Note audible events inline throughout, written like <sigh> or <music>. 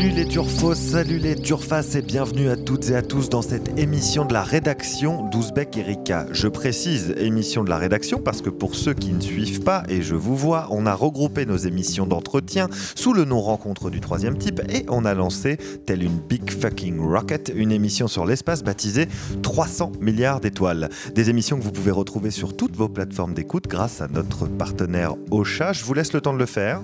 Salut les turfos, salut les turfas et bienvenue à toutes et à tous dans cette émission de la rédaction d'Ouzbek Erika. Je précise émission de la rédaction parce que pour ceux qui ne suivent pas, et je vous vois, on a regroupé nos émissions d'entretien sous le nom Rencontre du troisième type et on a lancé, telle une big fucking rocket, une émission sur l'espace baptisée 300 milliards d'étoiles. Des émissions que vous pouvez retrouver sur toutes vos plateformes d'écoute grâce à notre partenaire Ocha. Je vous laisse le temps de le faire.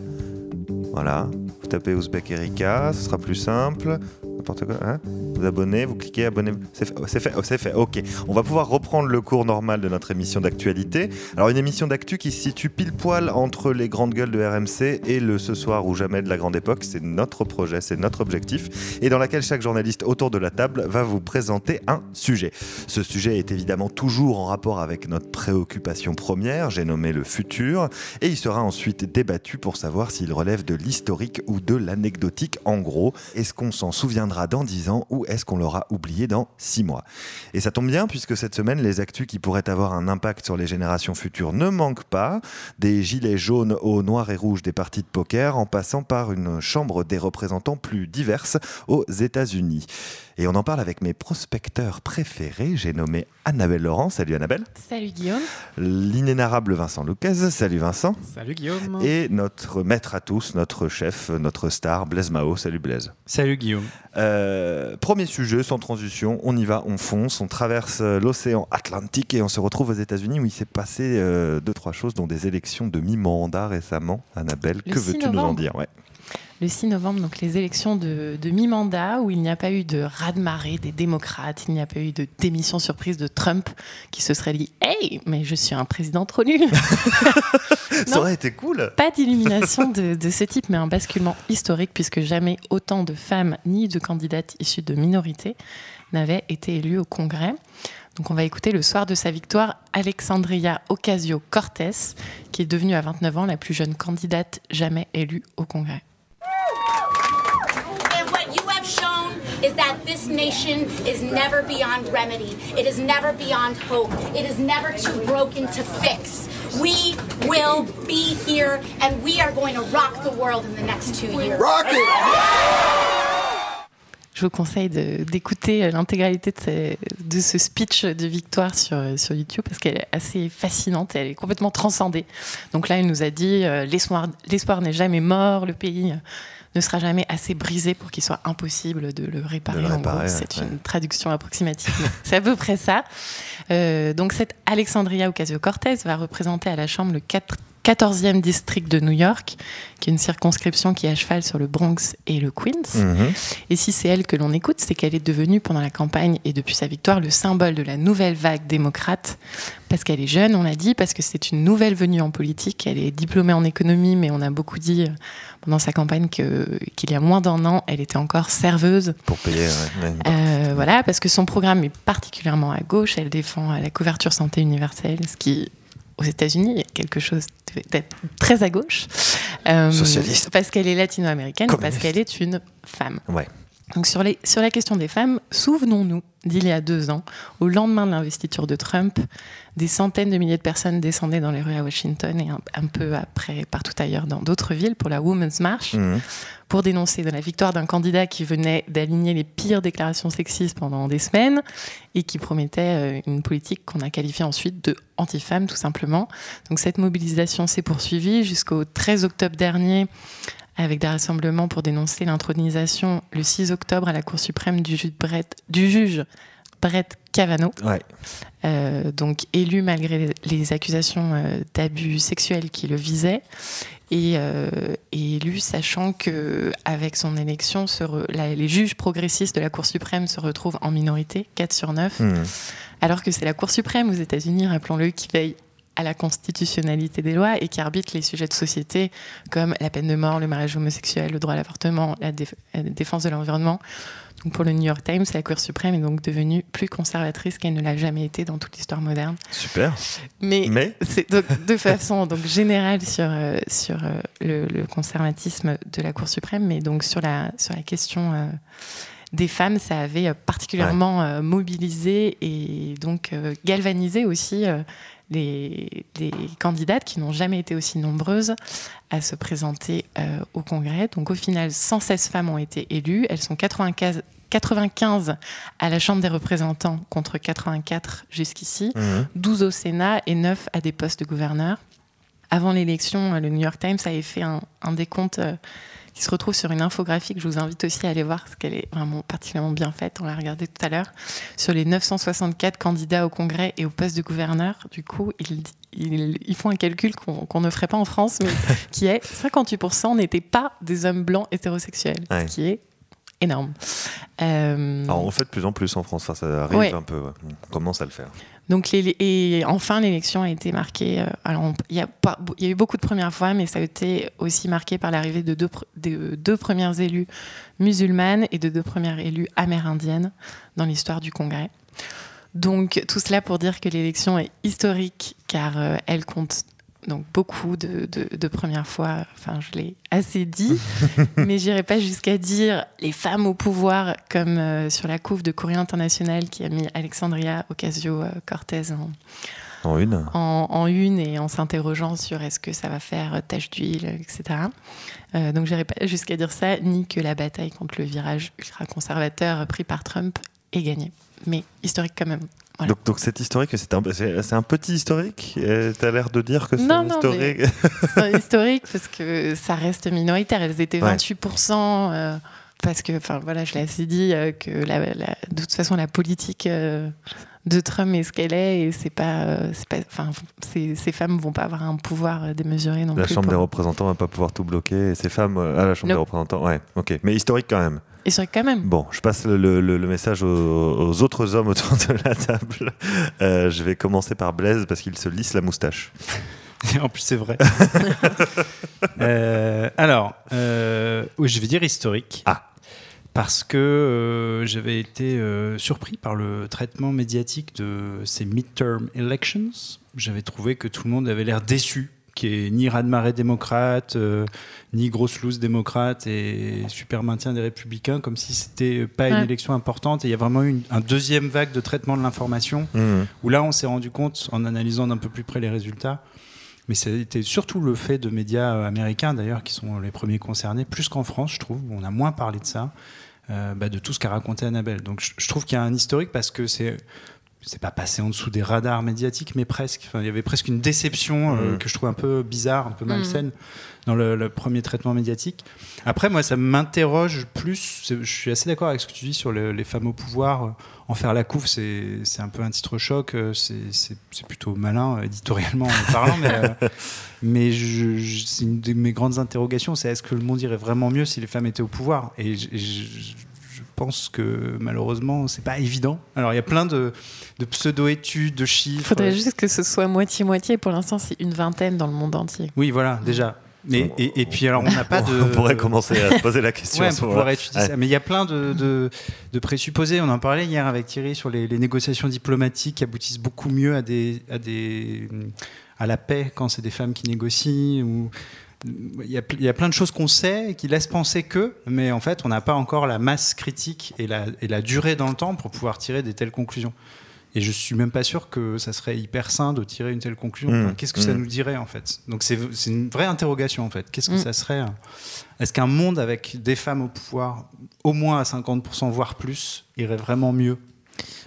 Voilà, vous tapez Ouzbek Erika, ce sera plus simple. N'importe quoi. Hein? Vous abonnez, vous cliquez abonnez. C'est fait, c'est fait, c'est fait. Ok. On va pouvoir reprendre le cours normal de notre émission d'actualité. Alors une émission d'actu qui se situe pile poil entre les grandes gueules de RMC et le ce soir ou jamais de la grande époque. C'est notre projet, c'est notre objectif, et dans laquelle chaque journaliste autour de la table va vous présenter un sujet. Ce sujet est évidemment toujours en rapport avec notre préoccupation première, j'ai nommé le futur, et il sera ensuite débattu pour savoir s'il relève de l'historique ou de l'anecdotique. En gros, est-ce qu'on s'en souviendra dans 10 ans ou est-ce qu'on l'aura oublié dans 6 mois? Et ça tombe bien puisque cette semaine, les actus qui pourraient avoir un impact sur les générations futures ne manquent pas. Des gilets jaunes au noir et rouge des parties de poker en passant par une chambre des représentants plus diverses aux États-Unis. Et on en parle avec mes prospecteurs préférés. J'ai nommé Annabelle Laurent. Salut Annabelle. Salut Guillaume. L'inénarrable Vincent Lucas. Salut Vincent. Salut Guillaume. Et notre maître à tous, notre chef, notre star, Blaise Mao. Salut Blaise. Salut Guillaume. Euh, premier sujet, sans transition, on y va, on fonce, on traverse euh, l'océan Atlantique et on se retrouve aux États-Unis où il s'est passé euh, deux, trois choses, dont des élections de mi-mandat récemment. Annabelle, Le que 6 veux-tu nous en dire? Ouais. Le 6 novembre, donc les élections de, de mi-mandat où il n'y a pas eu de raz-de-marée des démocrates, il n'y a pas eu de démission surprise de Trump qui se serait dit Hey, mais je suis un président trop nul <laughs> Ça aurait été cool Pas d'illumination de, de ce type, mais un basculement historique puisque jamais autant de femmes ni de candidates issues de minorités n'avaient été élues au Congrès. Donc on va écouter le soir de sa victoire Alexandria Ocasio-Cortez, qui est devenue à 29 ans la plus jeune candidate jamais élue au Congrès. That this nation is never beyond remedy. It is never beyond hope. It is never too broken to fix. We will be here and we are going to rock the world in the next two years. Je vous conseille de- d'écouter l'intégralité de, ce- de ce speech de victoire sur, sur YouTube parce qu'elle est assez fascinante et elle est complètement transcendée. Donc là, elle nous a dit euh, l'espoir l'espoir n'est jamais mort, le pays euh, ne sera jamais assez brisé pour qu'il soit impossible de le réparer. De le En gros, réparer, c'est ouais. une traduction approximative, mais c'est à peu près ça. Euh, donc cette Alexandria Ocasio-Cortez va représenter à la Chambre le 4 14e district de New York, qui est une circonscription qui est à cheval sur le Bronx et le Queens. Mhm. Et si c'est elle que l'on écoute, c'est qu'elle est devenue pendant la campagne et depuis sa victoire le symbole de la nouvelle vague démocrate. Parce qu'elle est jeune, on l'a dit, parce que c'est une nouvelle venue en politique. Elle est diplômée en économie, mais on a beaucoup dit euh, pendant sa campagne qu'il y a moins d'un an, elle était encore serveuse. Pour payer, ouais. Euh, voilà, parce que son programme est particulièrement à gauche. Elle défend euh, la couverture santé universelle, ce qui, aux États-Unis, est quelque chose d'être très à gauche. Euh, Socialiste. Parce qu'elle est latino-américaine, parce qu'elle est une femme. Ouais. Donc sur, les, sur la question des femmes, souvenons-nous d'il y a deux ans, au lendemain de l'investiture de Trump, des centaines de milliers de personnes descendaient dans les rues à Washington et un, un peu après partout ailleurs dans d'autres villes pour la Women's March Mhm. pour dénoncer de la victoire d'un candidat qui venait d'aligner les pires déclarations sexistes pendant des semaines et qui promettait euh, une politique qu'on a qualifiée ensuite de anti-femme tout simplement. Donc cette mobilisation s'est poursuivie jusqu'au 13 octobre dernier avec des rassemblements pour dénoncer l'intronisation le 6 octobre à la Cour suprême du juge Brett, du juge Brett Kavanaugh, Ouais. euh, donc élu malgré les, accusations euh, d'abus sexuels qui le visaient, et, euh, et élu sachant que avec son élection, se re- la- les juges progressistes de la Cour suprême se retrouvent en minorité, 4 sur 9, Mhm. alors que c'est la Cour suprême aux États-Unis, rappelons-le, qui veille à la constitutionnalité des lois et qui arbitre les sujets de société comme la peine de mort, le mariage homosexuel, le droit à l'avortement, la, la défense de l'environnement. Donc pour le New York Times, la Cour suprême est donc devenue plus conservatrice qu'elle ne l'a jamais été dans toute l'histoire moderne. Super. Mais, Mais c'est de façon donc générale sur euh, sur euh, le, le conservatisme de la Cour suprême, mais donc sur la sur la question euh, des femmes, ça avait particulièrement mobilisé et donc galvanisé aussi les, les candidates qui n'ont jamais été aussi nombreuses à se présenter euh, au Congrès. Donc au final, 116 femmes ont été élues. Elles sont 95, 95 à la Chambre des représentants contre 84 jusqu'ici, Mhm. 12 au Sénat et 9 à des postes de gouverneur. Avant l'élection, euh, le New York Times avait fait un, un décompte euh, qui se retrouve sur une infographie que je vous invite aussi à aller voir parce qu'elle est vraiment particulièrement bien faite. On l'a regardé tout à l'heure. Sur les 964 candidats au Congrès et au poste de gouverneur, du coup, ils, ils- ils font un calcul qu'on ne ferait pas en France, mais <laughs> qui est 58% n'étaient pas des hommes blancs hétérosexuels, Ouais. ce qui est énorme. Euh, Alors, on le fait de plus en plus en France, Enfin, ça arrive Ouais. un peu. ouais. On commence à le faire. Donc et enfin l'élection a été marquée. euh, alors il y, a eu beaucoup de premières fois, mais ça a été aussi marqué par l'arrivée de deux, de deux premières élues musulmanes et de deux premières élues amérindiennes dans l'histoire du Congrès. Donc tout cela pour dire que l'élection est historique car euh, elle compte donc beaucoup de, de- de premières fois. Enfin, je l'ai assez dit, <laughs> mais j'irai pas jusqu'à dire les femmes au pouvoir comme euh, sur la couve de Courrier International qui a mis Alexandria Ocasio-Cortez en, En une. en, en une et en s'interrogeant sur est-ce que ça va faire tache d'huile, etc. Euh, donc j'irai pas jusqu'à dire ça, ni que la bataille contre le virage ultra-conservateur pris par Trump est gagnée. Mais historique quand même. Voilà. Donc, donc c'est historique, c'est un, c'est un petit historique Tu as l'air de dire que c'est Non, un non, historique. C'est historique parce que ça reste minoritaire. Elles étaient Ouais. 28%. euh, parce que, enfin voilà, je l'ai assez dit, euh, que la- la- de toute façon, la politique euh, de Trump est ce qu'elle est et c'est pas. c'est pas enfin, ces, ces femmes vont pas avoir un pouvoir démesuré non La plus. Chambre pour- des représentants va pas pouvoir tout bloquer. Et ces femmes à la Chambre des représentants, ouais, ok. Mais historique quand même. Historique quand même. Bon, je passe le, le- le message aux, aux autres hommes autour de la table. Euh, je vais commencer par Blaise parce qu'il se lisse la moustache. <laughs> en plus, c'est vrai. <laughs> Euh, alors, euh, je vais dire historique. Ah. Parce que euh, j'avais été euh, surpris par le traitement médiatique de ces midterm elections. J'avais trouvé que tout le monde avait l'air déçu, qui est ni raz-de-marée démocrate, euh, ni grosse loose démocrate et super maintien des républicains, comme si c'était pas une Ouais. élection importante. Et il y a vraiment eu une, un deuxième vague de traitement de l'information Mhm. où là on s'est rendu compte en analysant d'un peu plus près les résultats mais c'était surtout le fait de médias euh, américains d'ailleurs qui sont les premiers concernés plus qu'en France je trouve on a moins parlé de ça euh, bah, de tout ce qu'a raconté Annabelle donc je, je trouve qu'il y a un historique parce que c'est c'est pas passé en dessous des radars médiatiques mais presque. Enfin, il y avait presque une déception euh, Mhm. que je trouve un peu bizarre un peu malsaine dans le, le premier traitement médiatique. Après moi ça m'interroge plus je suis assez d'accord avec ce que tu dis sur le- les femmes au pouvoir en faire la couve, c'est un peu un titre choc, euh, c'est plutôt malin euh, éditorialement parlant, mais, euh, <laughs> mais je- je- c'est une de mes grandes interrogations, c'est est-ce que le monde irait vraiment mieux si les femmes étaient au pouvoir? Et je pense que malheureusement, c'est pas évident. Alors il y a plein de, de pseudo-études, de Il chiffres. faudrait juste que ce soit moitié-moitié. Pour l'instant, c'est une vingtaine dans le monde entier. Oui, voilà, déjà. Mais, et, et puis alors on n'a pas <laughs> de... On pourrait commencer à se poser la <laughs> question. Ouais, à ce pour moment-là. pouvoir étudier Ouais. ça. Mais il y a plein de, de, de présupposés. On en parlait hier avec Thierry sur les, les négociations diplomatiques qui aboutissent beaucoup mieux à, des, à, des, à la paix quand c'est des femmes qui négocient. Ou... Il, y a, il y a plein de choses qu'on sait et qui laissent penser que, mais en fait, on n'a pas encore la masse critique et la, et la durée dans le temps pour pouvoir tirer des telles conclusions. Et je suis même pas sûr que ça serait hyper sain de tirer une telle conclusion. Mmh, Qu'est-ce que ça mmh. nous dirait en fait? Donc c'est c'est une vraie interrogation en fait. Qu'est-ce que Mmh. ça serait euh, Est-ce qu'un monde avec des femmes au pouvoir, au moins à 50% voire plus, irait vraiment mieux?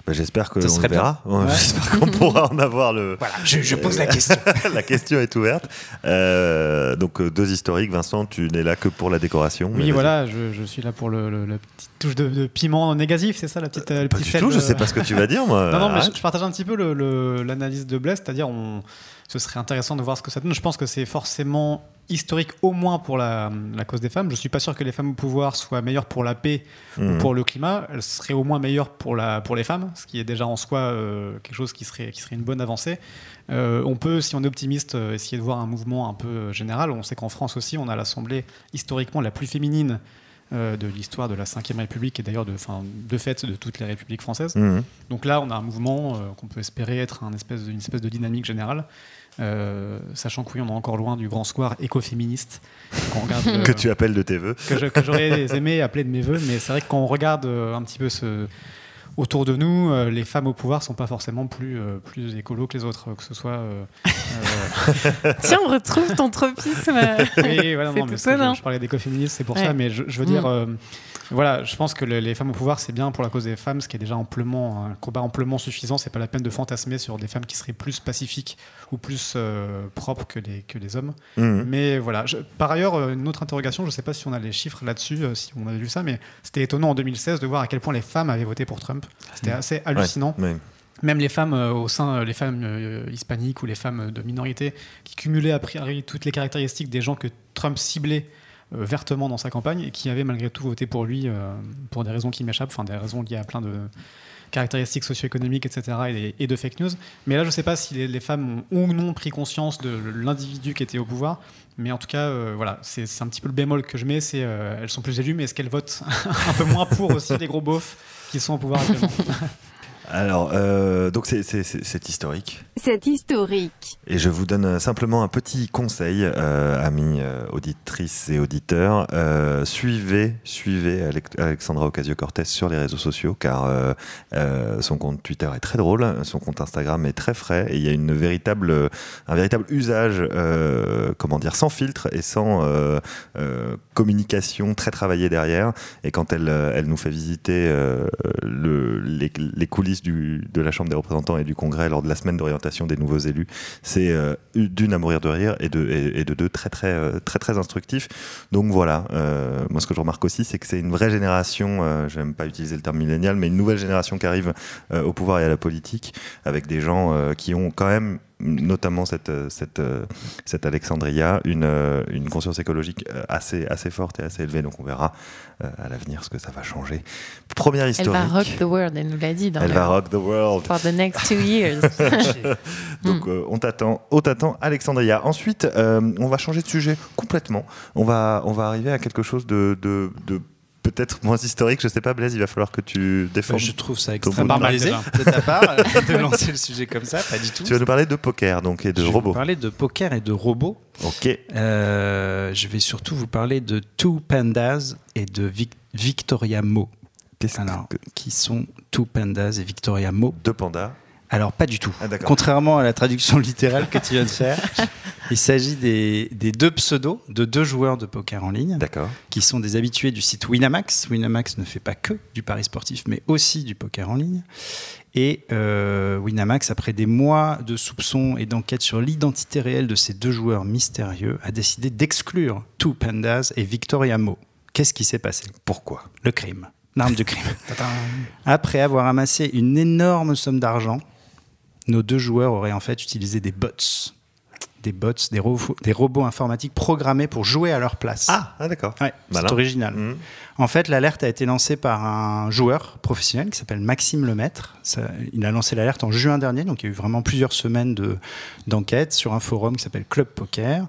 Bah, J'espère que on le verra. Ouais. J'espère qu'on <laughs> pourra en avoir le. Voilà, je, je pose la question. <laughs> la question est ouverte. Euh, donc euh, deux historiques. Vincent, tu n'es là que pour la décoration. Oui, voilà, je, je suis là pour le, le- la petite touche de, de piment négatif, c'est ça, la petite, euh, le Pas du tout. Je sais pas ce que tu vas dire, moi. <laughs> Non, non, mais je, je partage un petit peu le- le- l'analyse de Blaise, c'est-à-dire on, ce serait intéressant de voir ce que ça donne. Je pense que c'est forcément historique au moins pour la, la cause des femmes. Je suis pas sûr que les femmes au pouvoir soient meilleures pour la paix ou Mhm. pour le climat. Elles seraient au moins meilleures pour, la, pour les femmes, ce qui est déjà en soi euh, quelque chose qui serait, qui serait une bonne avancée. Euh, on peut, si on est optimiste, euh, essayer de voir un mouvement un peu général. On sait qu'en France aussi, on a l'Assemblée historiquement la plus féminine euh, de l'histoire de la Ve République et d'ailleurs de, de fait de toutes les républiques françaises. Mhm. Donc là, on a un mouvement euh, qu'on peut espérer être un espèce de- une espèce de dynamique générale, euh, sachant que oui, on est encore loin du grand square écoféministe qu'on regarde, <laughs> euh, Que tu appelles de tes voeux. que j'aurais aimé appeler de mes voeux, mais c'est vrai que quand on regarde euh, un petit peu ce, autour de nous, euh, les femmes au pouvoir sont pas forcément plus, euh, plus écolos que les autres, que ce soit. euh, euh, <laughs> Tiens, on retrouve ton tropisme. oui, voilà, C'est non, mais je, je parlais d'écoféminisme, c'est pour Ouais. ça, mais je, je veux Mm. dire, euh, voilà, je pense que le- les femmes au pouvoir, c'est bien pour la cause des femmes, ce qui est déjà amplement, un combat amplement suffisant. C'est pas la peine de fantasmer sur des femmes qui seraient plus pacifiques ou plus euh, propres que les, que les hommes. Mhm. Mais voilà, je- par ailleurs, euh, une autre interrogation, je sais pas si on a les chiffres là-dessus, euh, si on avait vu ça, mais c'était étonnant en 2016 de voir à quel point les femmes avaient voté pour Trump. C'était assez hallucinant Ouais. même les femmes euh, au sein, euh, les femmes euh, hispaniques ou les femmes de minorité, qui cumulaient a priori toutes les caractéristiques des gens que Trump ciblait euh, vertement dans sa campagne et qui avaient malgré tout voté pour lui pour des raisons qui m'échappent, enfin des raisons liées à plein de caractéristiques socio-économiques, etc. Et, et de fake news. Mais là, je ne sais pas si les, les femmes ont ou non pris conscience de l'individu qui était au pouvoir. Mais en tout cas, euh, voilà, c'est c'est un petit peu le bémol que je mets, c'est euh, elles sont plus élues, mais est-ce qu'elles votent <laughs> un peu moins pour aussi les gros beaufs? Qui sont au pouvoir <laughs> Alors, euh, donc c'est- historique. C'est historique. Et je vous donne simplement un petit conseil, euh, amis euh, auditrices et auditeurs. Euh, suivez, suivez Alexandra Ocasio-Cortez sur les réseaux sociaux, car euh, euh, son compte Twitter est très drôle, son compte Instagram est très frais, et il y a une véritable, un véritable usage, euh, comment dire, sans filtre et sans communication très travaillée derrière. Et quand elle, elle nous fait visiter euh, le, les, les coulisses de la Chambre des représentants et du Congrès lors de la semaine d'orientation des nouveaux élus, c'est euh, d'une à mourir de rire et de, deux très très, euh, très très instructif. Donc voilà, euh, moi ce que je remarque aussi, c'est que c'est une vraie génération, euh, j'aime pas utiliser le terme millénial, mais une nouvelle génération qui arrive au pouvoir et à la politique, avec des gens qui ont quand même notamment cette, euh, cette, euh, cette Alexandria, une, euh, une conscience écologique assez, assez forte et assez élevée. Donc on verra à l'avenir ce que ça va changer. Première Elle historique. va rock the world, elle nous l'a dit. Dans Elle le- va rock the world. For the next two years. <laughs> <laughs> Donc euh, on t'attend, on t'attend Alexandria. Ensuite, euh, on va changer de sujet complètement. On va, on va arriver à quelque chose de, de, de peut-être moins historique. Je sais pas, Blaise, il va falloir que tu défendes. je trouve ça extrêmement point de vue. malaisé de ta part euh, de lancer le sujet comme ça, pas du tout. Tu vas nous parler de poker donc et de je vais robots. vous parler de poker et de robots. Ok. Euh, je vais surtout vous parler de Two Pandas et de Vic- Victoria Mo. Qu'est-ce Alors, que qui sont Two Pandas et Victoria Mo? Deux pandas Alors, pas du tout. Ah. Contrairement à la traduction <laughs> littérale que tu viens de faire, <laughs> il s'agit des, des deux pseudos de deux joueurs de poker en ligne qui sont des habitués du site Winamax. Winamax ne fait pas que du pari sportif, mais aussi du poker en ligne. Et euh, Winamax, après des mois de soupçons et d'enquêtes sur l'identité réelle de ces deux joueurs mystérieux, a décidé d'exclure Two Pandas et Victoria Mo. Qu'est-ce qui s'est passé? Pourquoi? Le crime. L'arme du crime. <laughs> Après avoir amassé une énorme somme d'argent, nos deux joueurs auraient en fait utilisé des bots. Des bots, des, ro- des robots informatiques programmés pour jouer à leur place. Ah, ah, d'accord. Ouais, Malin. c'est original. Mhm. En fait, l'alerte a été lancée par un joueur professionnel qui s'appelle Maxime Lemaître. Ça- il a lancé l'alerte en juin dernier, donc il y a eu vraiment plusieurs semaines de- d'enquête sur un forum qui s'appelle Club Poker.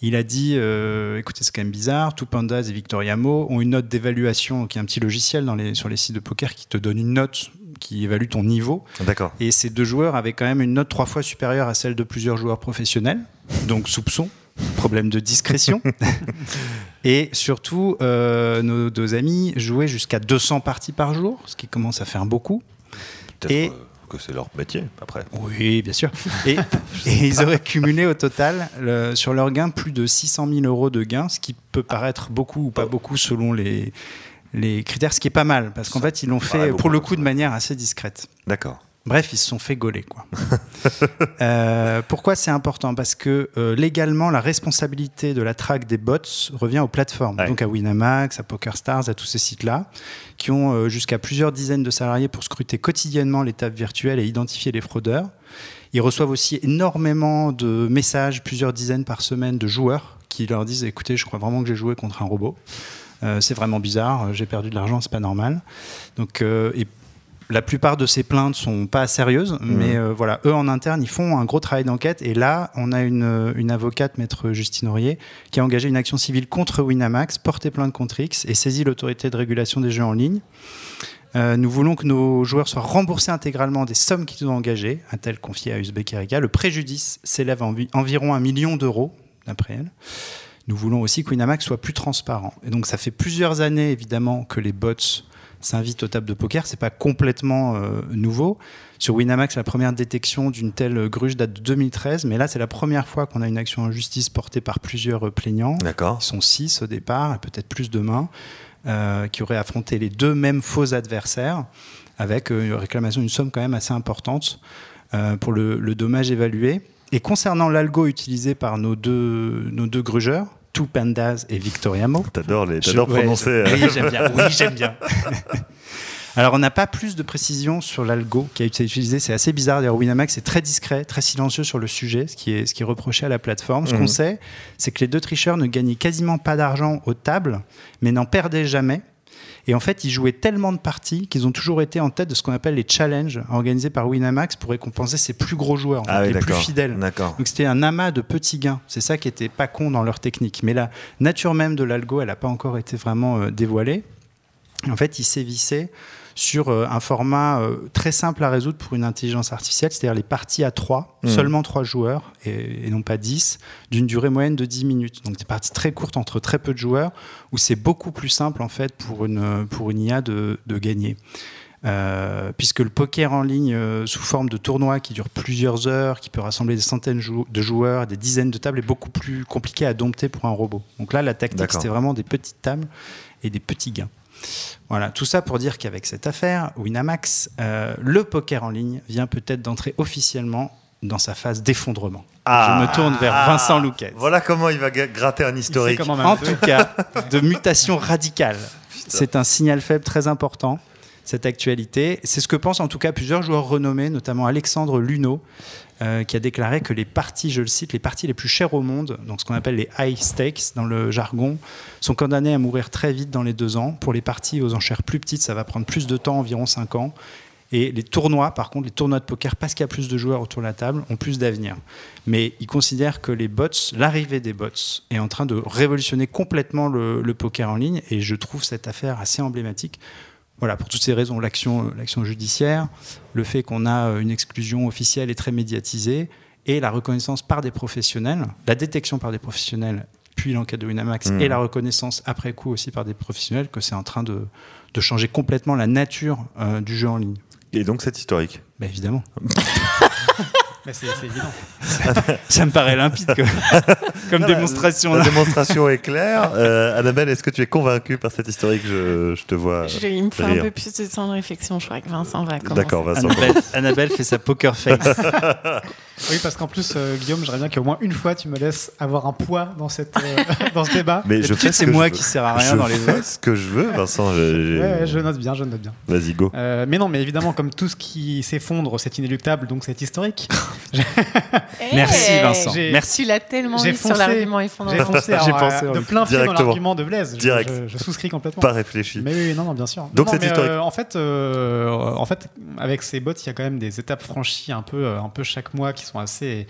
Il a dit, euh, écoutez, c'est quand même bizarre, Two Pandas et Victoria Mo ont une note d'évaluation, qui est un petit logiciel dans les, sur les sites de poker qui te donne une note qui évalue ton niveau. D'accord. Et ces deux joueurs avaient quand même une note trois fois supérieure à celle de plusieurs joueurs professionnels. Donc soupçon, problème de discrétion. <laughs> Et surtout, euh, nos deux amis jouaient jusqu'à 200 parties par jour, ce qui commence à faire beaucoup. Et- euh, que c'est leur métier après. Oui, bien sûr. Et, <laughs> et ils auraient cumulé au total, le- sur leur gain, plus de 600 000 euros de gains, ce qui peut paraître beaucoup ou pas beaucoup selon les, les critères, ce qui est pas mal, parce qu'en fait, ils l'ont fait pour le coup de manière assez discrète. D'accord. Bref, ils se sont fait gauler. Quoi. <laughs> Euh, pourquoi c'est important? Parce que euh, légalement, la responsabilité de la traque des bots revient aux plateformes, Ouais. donc à Winamax, à PokerStars, à tous ces sites-là, qui ont euh, jusqu'à plusieurs dizaines de salariés pour scruter quotidiennement les tables virtuelles et identifier les fraudeurs. Ils reçoivent aussi énormément de messages, plusieurs dizaines par semaine, de joueurs qui leur disent écoutez, je crois vraiment que j'ai joué contre un robot. Euh, c'est vraiment bizarre, j'ai perdu de l'argent, c'est pas normal. Donc, euh, et la plupart de ces plaintes sont pas sérieuses, Mmh. mais euh, voilà, eux en interne, ils font un gros travail d'enquête. Et là, on a une, une avocate, maître Justine Aurier, qui a engagé une action civile contre Winamax, porté plainte contre X et saisi l'autorité de régulation des jeux en ligne. Euh, nous voulons que nos joueurs soient remboursés intégralement des sommes qu'ils ont engagées, a-t-elle confié à Uzbek Erika. Le préjudice s'élève à envi- environ un million d'euros, d'après elle. Nous voulons aussi que Winamax soit plus transparent. Et donc, ça fait plusieurs années, évidemment, que les bots s'invitent aux tables de poker. C'est pas complètement euh, nouveau. Sur Winamax, la première détection d'une telle gruge date de 2013, mais là, c'est la première fois qu'on a une action en justice portée par plusieurs euh, plaignants. D'accord. Ils sont six au départ, et peut-être plus demain, euh, qui auraient affronté les deux mêmes faux adversaires, avec euh, une réclamation d'une somme quand même assez importante euh, pour le, le dommage évalué. Et concernant l'algo utilisé par nos deux, nos deux grugeurs, Two Pandas et Victoriamo, T'adores les, t'adores ouais, prononcer. je- euh, Oui, j'aime bien. Oui, j'aime bien. <laughs> Alors, on n'a pas plus de précision sur l'algo qui a été utilisé. C'est assez bizarre. D'ailleurs, Winamax est très discret, très silencieux sur le sujet, ce qui est, ce qui est reproché à la plateforme. Ce Mhm. qu'on sait, c'est que les deux tricheurs ne gagnaient quasiment pas d'argent aux tables, mais n'en perdaient jamais. Et en fait, ils jouaient tellement de parties qu'ils ont toujours été en tête de ce qu'on appelle les challenges organisés par Winamax pour récompenser ses plus gros joueurs, Ah oui, les plus fidèles. Donc c'était un amas de petits gains. C'est ça qui était pas con dans leur technique. Mais la nature même de l'algo, elle n'a pas encore été vraiment euh, dévoilée. En fait, ils sévissaient sur euh, un format euh, très simple à résoudre pour une intelligence artificielle, c'est-à-dire les parties à 3, Mhm. seulement 3 joueurs, et, et non pas 10, d'une durée moyenne de 10 minutes. Donc des parties très courtes entre très peu de joueurs, où c'est beaucoup plus simple en fait pour une, pour une IA de, de gagner. Euh, puisque le poker en ligne euh, sous forme de tournoi qui dure plusieurs heures, qui peut rassembler des centaines jou- de joueurs, des dizaines de tables, est beaucoup plus compliqué à dompter pour un robot. Donc là, la tactique, c'était vraiment des petites tables et des petits gains. Voilà, tout ça pour dire qu'avec cette affaire, Winamax, euh, le poker en ligne vient peut-être d'entrer officiellement dans sa phase d'effondrement. Ah. Je me tourne vers Vincent Louquet. Voilà comment il va gratter un historique. En tout cas, de mutation radicale. C'est un signal faible très important, cette actualité. C'est ce que pensent en tout cas plusieurs joueurs renommés, notamment Alexandre Luno, euh, qui a déclaré que les parties, je le cite, les parties les plus chères au monde, donc ce qu'on appelle les high stakes dans le jargon, sont condamnées à mourir très vite dans les deux ans. Pour les parties aux enchères plus petites, ça va prendre plus de temps, environ cinq ans. Et les tournois, par contre, les tournois de poker, parce qu'il y a plus de joueurs autour de la table, ont plus d'avenir. Mais ils considèrent que les bots, l'arrivée des bots, est en train de révolutionner complètement le, le poker en ligne. Et je trouve cette affaire assez emblématique. Voilà, pour toutes ces raisons, l'action, l'action judiciaire, le fait qu'on a une exclusion officielle et très médiatisée, et la reconnaissance par des professionnels, la détection par des professionnels, puis l'enquête de Winamax, Mhm. et la reconnaissance après coup aussi par des professionnels, que c'est en train de, de changer complètement la nature euh, du jeu en ligne. Et donc c'est historique. Bah, évidemment. <laughs> Mais c'est évident. <laughs> Ça me paraît limpide <laughs> comme, comme démonstration. La démonstration est claire. Euh, Annabelle, est-ce que tu es convaincue par cette historique je, je te vois. Je- il me faut rire. un peu plus de temps de réflexion. Je crois que Vincent va commencer. D'accord, Vincent. Annabelle, Annabelle fait sa poker face. <laughs> Oui, parce qu'en plus, euh, Guillaume, j'aimerais bien qu'au moins une fois, tu me laisses avoir un poids dans, cette, euh, <laughs> dans ce débat. Mais je fais ce c'est moi qui sert à rien je dans les fais ce que je veux, Vincent. je- Ouais, je- note bien, je note bien. Vas-y, go. Euh, mais non, mais évidemment, comme tout ce qui s'effondre, c'est inéluctable, donc c'est historique. <laughs> Merci, Hey, Vincent. j'ai- Merci. Tu l'as tellement J'ai mis sur foncé. l'argument J'ai effondrement. foncé <laughs> alors, J'ai euh, pensé, de plein pied dans Directement. l'argument de Blaise. Je- Direct. Je, je souscris complètement. Pas réfléchi. Mais oui, non, non, bien sûr. Donc c'est historique. euh, en fait, euh, en fait, avec ces bots, il y a quand même des étapes franchies un peu, euh, un peu chaque mois qui sont assez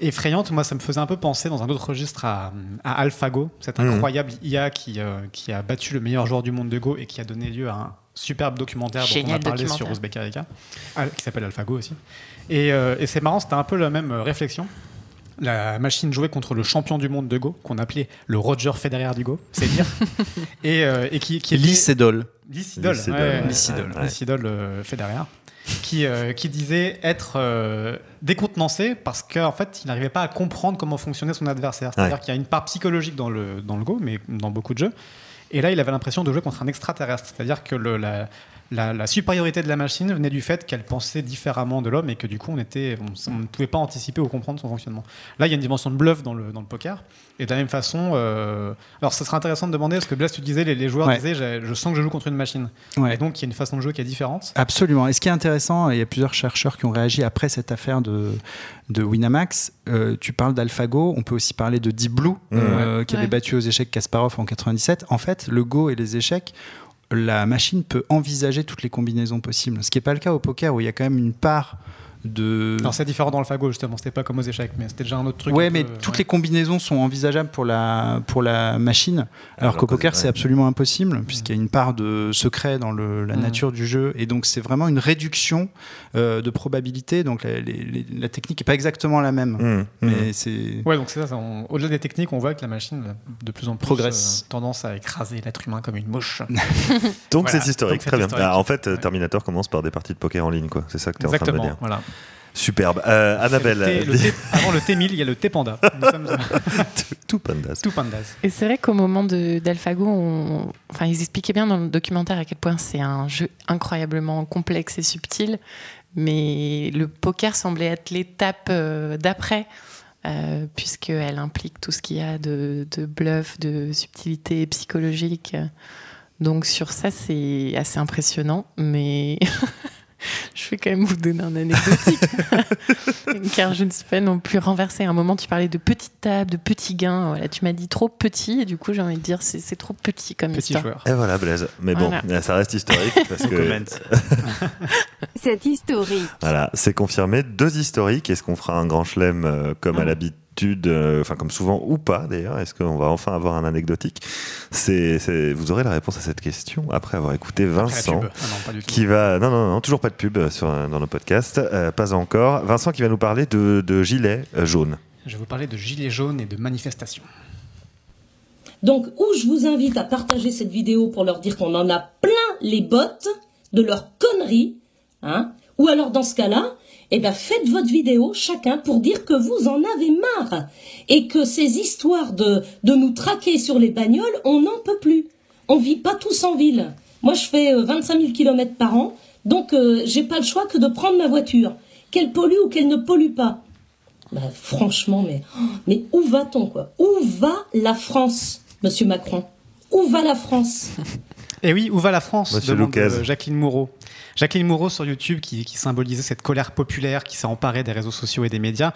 effrayantes. Moi, ça me faisait un peu penser dans un autre registre à, à AlphaGo, cette Mhm. incroyable IA qui, euh, qui a battu le meilleur joueur du monde de Go et qui a donné lieu à un superbe documentaire dont on a parlé sur Uzbek qui s'appelle AlphaGo aussi. Et, euh, et c'est marrant, c'était un peu la même réflexion. La machine jouait contre le champion du monde de Go, qu'on appelait le Roger Federer du Go, c'est dire. <laughs> et, euh, et qui, qui Lee Sedol. Federer, qui, euh, qui disait être euh, décontenancé parce qu'en fait, il n'arrivait pas à comprendre comment fonctionnait son adversaire. C'est-à-dire Ouais. qu'il y a une part psychologique dans le, dans le Go, mais dans beaucoup de jeux. Et là, il avait l'impression de jouer contre un extraterrestre. C'est-à-dire que le, la- la, la supériorité de la machine venait du fait qu'elle pensait différemment de l'homme et que du coup on, était, on, on ne pouvait pas anticiper ou comprendre son fonctionnement. Là, il y a une dimension de bluff dans le, dans le poker. Et de la même façon, euh, alors ça serait intéressant de demander, parce que Blaise, tu disais, les, les joueurs Ouais. disaient, je sens que je joue contre une machine. Ouais. Et donc, il y a une façon de jouer qui est différente. Absolument. Et ce qui est intéressant, et il y a plusieurs chercheurs qui ont réagi après cette affaire de, de Winamax. euh, tu parles d'AlphaGo, on peut aussi parler de Deep Blue, euh, qui avait Ouais. battu aux échecs Kasparov en 97. En fait, le Go et les échecs, la machine peut envisager toutes les combinaisons possibles. Ce qui n'est pas le cas au poker, où il y a quand même une part de. Alors, c'est différent dans le fagot, justement. C'était pas comme aux échecs, mais c'était déjà un autre truc. Ouais, mais peu, toutes ouais. les combinaisons sont envisageables pour la, pour la machine, alors, Alors qu'au poker, c'est absolument impossible, puisqu'il y a une part de secret dans le- la nature du jeu. Et donc, c'est vraiment une réduction euh, de probabilité. Donc, la, les- les- la technique n'est pas exactement la même. Mmh, mmh. Mais c'est. Ouais, donc c'est ça. ça, on- Au-delà des techniques, on voit que la machine a de plus en plus Progresse. euh, tendance à écraser l'être humain comme une mouche. <laughs> Donc Voilà. c'est historique, Donc très bien. historique. Ah, en fait, Ouais. Terminator commence par des parties de poker en ligne, quoi. C'est ça que tu es en train de me Exactement. dire. Voilà. Superbe. Euh, Annabelle, le le avant le T1000, il y a le T-Panda. Nous sommes <laughs> tout pandas. tout pandas. Et c'est vrai qu'au moment de- d'AlphaGo, on- enfin, ils expliquaient bien dans le documentaire à quel point c'est un jeu incroyablement complexe et subtil, mais le poker semblait être l'étape euh, d'après, euh, puisqu'elle implique tout ce qu'il y a de, de bluff, de subtilité psychologique. Donc sur ça, c'est assez impressionnant, mais <laughs> je vais quand même vous donner un anecdotique. <laughs> <laughs> Car je ne suis pas non plus renversée. À un moment, tu parlais de petites tables, de petits gains. Voilà, tu m'as dit trop petit, et du coup, j'ai envie de dire c'est c'est trop petit comme Petit histoire. joueur. Et voilà, Blaise. Mais bon, Voilà. ça reste historique <laughs> parce que C'est historique. voilà, c'est confirmé. Deux historiques. Est-ce qu'on fera un grand chelem euh, comme à Ah. l'habitude, euh, enfin comme souvent ou pas d'ailleurs Est-ce qu'on va enfin avoir un anecdotique? C'est, c'est- Vous aurez la réponse à cette question après avoir écouté Vincent. Ah non, pas du tout. qui va non non non toujours pas de pub sur, dans nos podcasts euh, pas encore Vincent qui va nous parler de, de gilets euh, jaunes Je vais vous parler de gilets jaunes et de manifestations. Donc, où je vous invite à partager cette vidéo pour leur dire qu'on en a plein les bottes de leurs conneries, hein, ou alors dans ce cas-là, eh ben faites votre vidéo chacun pour dire que vous en avez marre et que ces histoires de de nous traquer sur les bagnoles, on n'en peut plus. On vit pas tous en ville. Moi, je fais euh, 25 000 kilomètres par an, donc euh, j'ai pas le choix que de prendre ma voiture, qu'elle pollue ou qu'elle ne pollue pas. Bah, franchement, mais, oh, mais où va-t-on, quoi? Où va la France, monsieur Macron? Où va la France? Et oui, où va la France? Monsieur demande, Lucas. euh, Jacqueline Moureau. Jacqueline Moureau sur YouTube qui, qui symbolisait cette colère populaire qui s'est emparée des réseaux sociaux et des médias.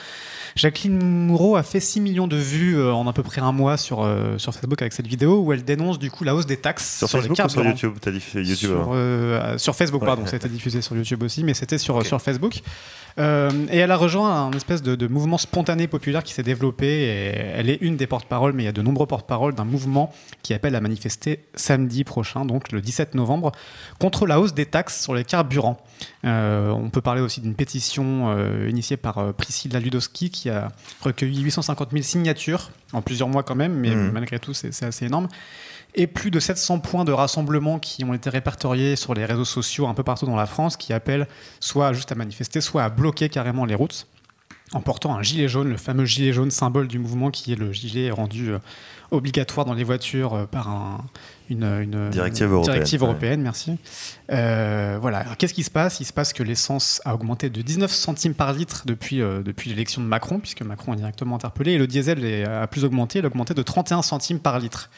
Jacqueline Moureau a fait 6 millions de vues euh, en à peu près un mois sur, euh, sur Facebook avec cette vidéo où elle dénonce du coup la hausse des taxes sur, sur, les Facebook ou sur. YouTube? T'as dit YouTube sur, euh, Facebook, Ouais. pardon, ça a été diffusé sur YouTube aussi, mais c'était sur, sur Facebook. Euh, et elle a rejoint un espèce de, de mouvement spontané populaire qui s'est développé. Et elle est une des porte-paroles, mais il y a de nombreux porte-paroles d'un mouvement qui appelle à manifester samedi prochain, donc le 17 novembre, contre la hausse des taxes sur les carburants. Euh, on peut parler aussi d'une pétition euh, initiée par euh, Priscilla Ludowski qui a recueilli 850 000 signatures en plusieurs mois quand même, mais Mhm. malgré tout, c'est assez énorme et plus de 700 points de rassemblement qui ont été répertoriés sur les réseaux sociaux un peu partout dans la France qui appellent soit juste à manifester, soit à bloquer carrément les routes en portant un gilet jaune, le fameux gilet jaune symbole du mouvement qui est le gilet rendu obligatoire dans les voitures par un- une, une- Directive européenne, directive ouais. européenne, merci. Euh, voilà. Qu'est-ce qui se passe? Il se passe que l'essence a augmenté de 19 centimes par litre depuis, euh, depuis l'élection de Macron, puisque Macron est directement interpellé, et le diesel est- a plus augmenté, il a augmenté de 31 centimes par litre.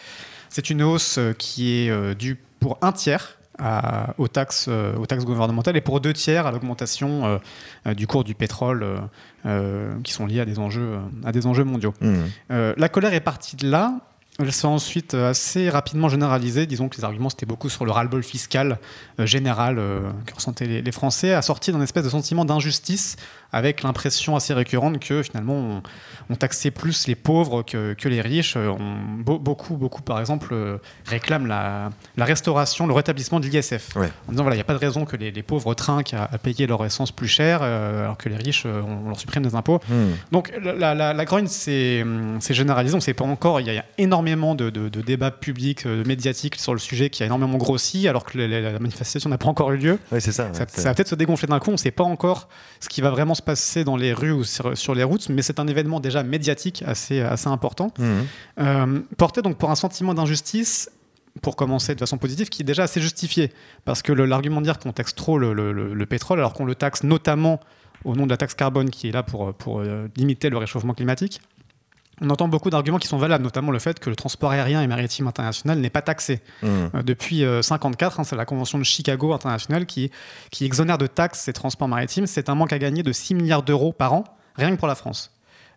C'est une hausse euh, qui est due pour un tiers à- aux, taxes, aux taxes gouvernementales et pour deux tiers à l'augmentation euh, du cours du pétrole euh, qui sont liés à des enjeux, à des enjeux mondiaux. Mmh. Euh, la colère est partie de là. Elle s'est ensuite euh, assez rapidement généralisée. Disons que les arguments, c'était beaucoup sur le ras-le-bol fiscal euh, général euh, que ressentaient les, les Français, assorti d'un espèce de sentiment d'injustice, avec l'impression assez récurrente que finalement, on, on taxait plus les pauvres que, que les riches. On- beaucoup, beaucoup, par exemple, euh, réclament la, la restauration, le rétablissement de l'ISF. Ouais. En disant, voilà, il n'y a pas de raison que les, les pauvres trinquent à, à payer leur essence plus cher, alors que les riches, on, on leur supprime des impôts. Mmh. Donc la, la, la- grogne, c'est hum, généralisé. On ne sait pas encore. Il y a, a énormément de, de- de débats publics, euh, médiatiques sur le sujet qui a énormément grossi, alors que la, la- la manifestation n'a pas encore eu lieu. Ouais, c'est ça. Ça, ouais, c'est- ça va peut-être se dégonfler d'un coup. On ne sait pas encore ce qui va vraiment se passer dans les rues ou sur, sur les routes, mais c'est un événement déjà médiatique assez, assez important. Mmh. Euh, porté donc pour un sentiment d'injustice pour commencer de façon positive, qui est déjà assez justifié. Parce que l'argument de dire qu'on taxe trop le, le- le- le pétrole, alors qu'on le taxe notamment au nom de la taxe carbone qui est là pour, pour euh, limiter le réchauffement climatique, on entend beaucoup d'arguments qui sont valables, notamment le fait que le transport aérien et maritime international n'est pas taxé. Mmh. Euh, depuis 1954, c'est la Convention de Chicago internationale qui, qui exonère de taxes ces transports maritimes. C'est un manque à gagner de 6 milliards d'euros par an, rien que pour la France.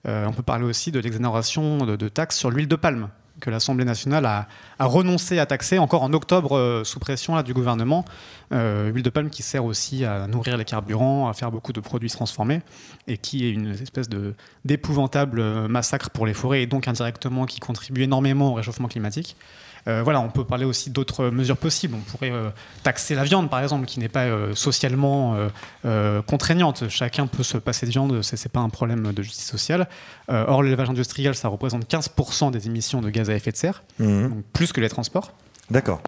Euh, on peut parler aussi de l'exonération de, de taxes sur l'huile de palme que l'Assemblée nationale a, renoncé à taxer encore en octobre euh, sous pression du gouvernement. Euh, huile de palme qui sert aussi à nourrir les carburants, à faire beaucoup de produits transformés et qui est une espèce d'épouvantable euh, massacre pour les forêts et donc indirectement qui contribue énormément au réchauffement climatique. Euh, voilà, on peut parler aussi d'autres mesures possibles. On pourrait euh, taxer la viande, par exemple, qui n'est pas euh, socialement contraignante. Chacun peut se passer de viande, c'est c'est pas un problème de justice sociale. Or, l'élevage industriel, ça représente 15% des émissions de gaz à effet de serre, Mmh. donc plus que les transports. D'accord.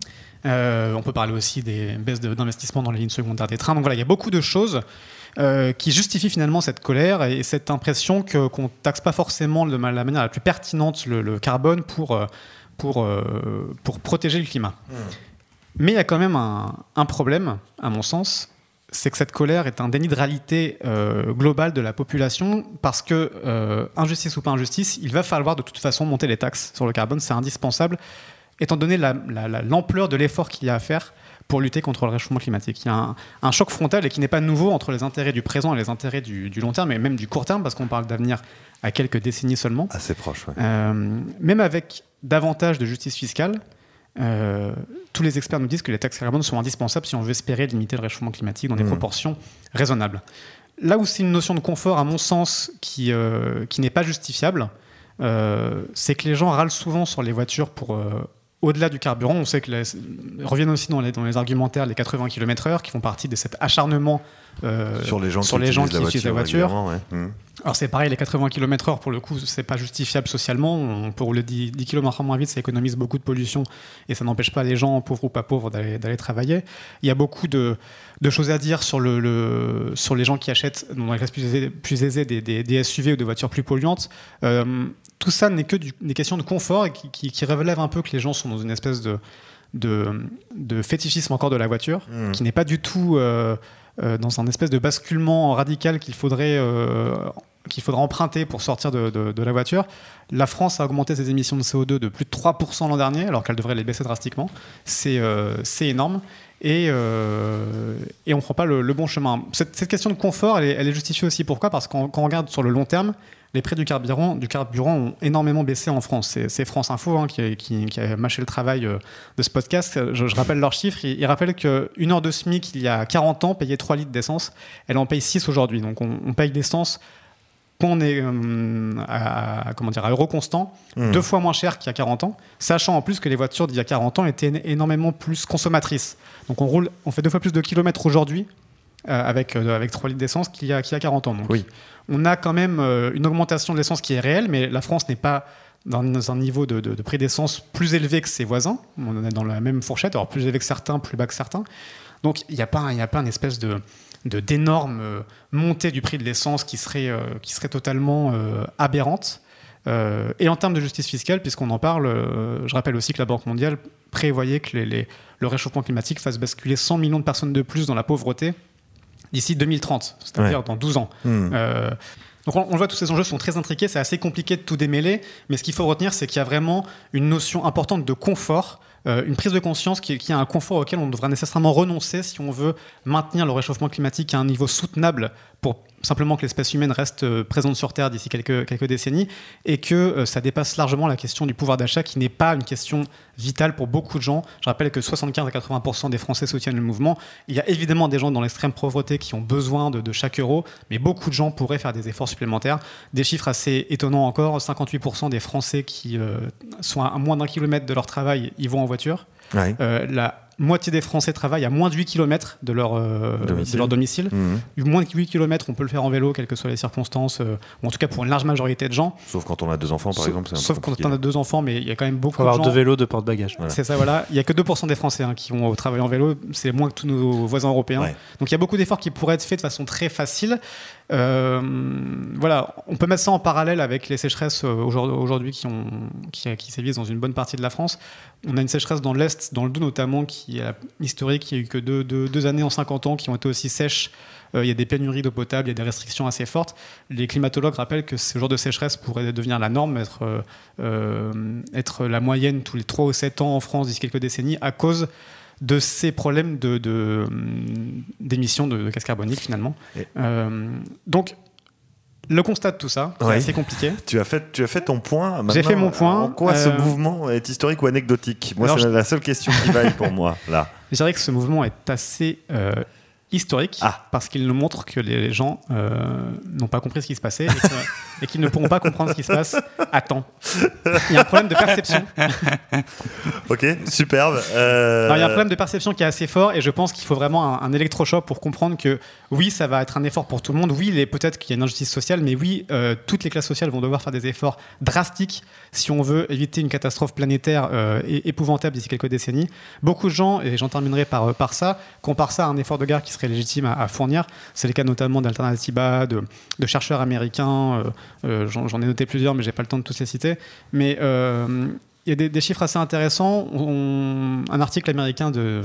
On peut parler aussi des baisses de- d'investissement dans les lignes secondaires des trains. Donc voilà, il y a beaucoup de choses euh, qui justifient finalement cette colère et cette impression que- qu'on ne taxe pas forcément de la manière la plus pertinente le, le carbone pour, euh, pour, euh, pour protéger le climat. Mais il y a quand même un, un problème, à mon sens, c'est que cette colère est un déni de réalité euh, globale de la population parce que, euh, injustice ou pas injustice, il va falloir de toute façon monter les taxes sur le carbone, c'est indispensable, étant donné la- la- la- l'ampleur de l'effort qu'il y a à faire pour lutter contre le réchauffement climatique. Il y a un, un choc frontal et qui n'est pas nouveau entre les intérêts du présent et les intérêts du, du long terme, et même du court terme, parce qu'on parle d'avenir à quelques décennies seulement. Assez proche, ouais. Euh, même avec davantage de justice fiscale, euh, tous les experts nous disent que les taxes carbone sont indispensables si on veut espérer limiter le réchauffement climatique dans des Mhm. proportions raisonnables. Là où c'est une notion de confort, à mon sens, qui, euh, qui n'est pas justifiable, euh, c'est que les gens râlent souvent sur les voitures pour au-delà du carburant. On sait que les, reviennent aussi dans les, dans les argumentaires les 80 km/h qui font partie de cet acharnement euh, sur les gens sur qui les gens utilisent qui utilisent la voiture. ouais. Mmh. Alors c'est pareil, les 80 km/h pour le coup, c'est pas justifiable socialement. On peut rouler 10, 10 km moins vite, ça économise beaucoup de pollution et ça n'empêche pas les gens, pauvres ou pas pauvres, d'aller d'aller travailler. Il y a beaucoup de, de choses à dire sur, le, le- sur les gens qui achètent dans les classes plus aisées, plus aisées des, des- des SUV ou des voitures plus polluantes. Euh, tout ça n'est que du- des questions de confort et qui, qui, qui révèlent un peu que les gens sont dans une espèce de, de, de fétichisme encore de la voiture, Mmh. qui n'est pas du tout euh, euh, dans un espèce de basculement radical qu'il faudrait, euh, qu'il faudra emprunter pour sortir de, de- de la voiture. La France a augmenté ses émissions de CO2 de plus de 3% l'an dernier, alors qu'elle devrait les baisser drastiquement. C'est c'est énorme. Et, euh, et on ne prend pas le, le bon chemin. Cette, cette question de confort, elle est, elle est justifiée aussi. Pourquoi? Parce que quand on regarde sur le long terme, les prix du carburant, du carburant ont énormément baissé en France. C'est- France Info hein, qui, a- qui- qui a mâché le travail euh, de ce podcast. Je, je rappelle leurs chiffres. Ils, ils rappellent qu'une heure de SMIC, il y a 40 ans, payait 3 litres d'essence. Elle en paye 6 aujourd'hui. Donc on, on paye l'essence quand on est euh, à, comment dire, à euro constant, Mmh. deux fois moins cher qu'il y a 40 ans, sachant en plus que les voitures d'il y a 40 ans étaient énormément plus consommatrices. Donc on, roule, on fait deux fois plus de kilomètres aujourd'hui avec, euh, avec 3 litres d'essence qu'il y, a- qu'il y a 40 ans. Donc Oui. on a quand même euh, une augmentation de l'essence qui est réelle, mais la France n'est pas dans un niveau de, de- de prix d'essence plus élevé que ses voisins. On est dans la même fourchette, alors plus élevé que certains, plus bas que certains. Donc il n'y a pas, un- il n'y a pas une espèce de d'énorme euh, montée du prix de l'essence qui serait, euh, qui serait totalement euh, aberrante. Euh, et en termes de justice fiscale, puisqu'on en parle, euh, je rappelle aussi que la Banque mondiale prévoyait que les- les- le réchauffement climatique fasse basculer 100 millions de personnes de plus dans la pauvreté d'ici 2030, c'est-à-dire Ouais. dans 12 ans. Mmh. Euh, donc on, on le voit, tous ces enjeux sont très intriqués, c'est assez compliqué de tout démêler, mais ce qu'il faut retenir, c'est qu'il y a vraiment une notion importante de confort, euh, une prise de conscience qui, qui a un confort auquel on devra nécessairement renoncer si on veut maintenir le réchauffement climatique à un niveau soutenable pour simplement que l'espèce humaine reste euh, présente sur Terre d'ici quelques, décennies, et que euh, ça dépasse largement la question du pouvoir d'achat, qui n'est pas une question vitale pour beaucoup de gens. Je rappelle que 75 à 80% des Français soutiennent le mouvement. Il y a évidemment des gens dans l'extrême pauvreté qui ont besoin de, de chaque euro, mais beaucoup de gens pourraient faire des efforts supplémentaires. Des chiffres assez étonnants encore, 58% des Français qui euh, sont à moins d'un kilomètre de leur travail, y vont en voiture. Ouais. Euh, la moitié des Français travaillent à moins de 8 km de leur, euh, Domicile. de leur domicile. Mmh. Moins de 8 km, on peut le faire en vélo, quelles que soient les circonstances, euh, ou en tout cas pour une large majorité de gens. Sauf quand on a deux enfants, par Sauf- exemple. Sauf quand on a deux enfants, mais il y a quand même beaucoup faut avoir de deux gens. vélos, deux porte-bagages. Voilà. C'est ça, voilà. Il y a que 2% des Français hein, qui vont au travail en vélo. C'est moins que tous nos voisins européens. Ouais. Donc il y a beaucoup d'efforts qui pourraient être faits de façon très facile. Euh, voilà, on peut mettre ça en parallèle avec les sécheresses euh, aujourd'hui qui, sévissent dans une bonne partie de la France. On a une sécheresse dans l'Est, dans le Doubs notamment, qui est historique. Il n'y a eu que deux, années en 50 ans qui ont été aussi sèches. Euh, il y a des pénuries d'eau potable, il y a des restrictions assez fortes. Les climatologues rappellent que ce genre de sécheresse pourrait devenir la norme, être, être la moyenne tous les 3 ou 7 ans en France d'ici quelques décennies à cause de ces problèmes d'émissions de, de, de, gaz carbonique finalement. Euh, donc le constat de tout ça, c'est assez compliqué. <laughs> Tu as fait, tu as fait ton point. J'ai Maintenant, fait mon point. En quoi ce Euh, mouvement est historique ou anecdotique Moi, c'est je- la seule question qui vaille pour moi, là. <laughs> Je dirais que ce mouvement est assez euh, historique Ah. parce qu'il nous montre que les gens euh, n'ont pas compris ce qui se passait et que- <laughs> et qu'ils ne pourront pas comprendre ce qui se passe à temps. Il y a un problème de perception. Ok, superbe. Euh, Alors, il y a un problème de perception qui est assez fort et je pense qu'il faut vraiment un, un électrochoc pour comprendre que oui, ça va être un effort pour tout le monde. Oui, peut-être qu'il y a une injustice sociale, mais oui, euh, toutes les classes sociales vont devoir faire des efforts drastiques si on veut éviter une catastrophe planétaire euh, épouvantable d'ici quelques décennies. Beaucoup de gens, et j'en terminerai par, par ça, comparent ça à un effort de guerre qui serait légitime à, à fournir. C'est le cas notamment d'Alternativa, de, de chercheurs américains. euh, J'en j'en ai noté plusieurs, mais j'ai pas le temps de tous les citer. Mais euh, il y a des, chiffres assez intéressants. Un article américain de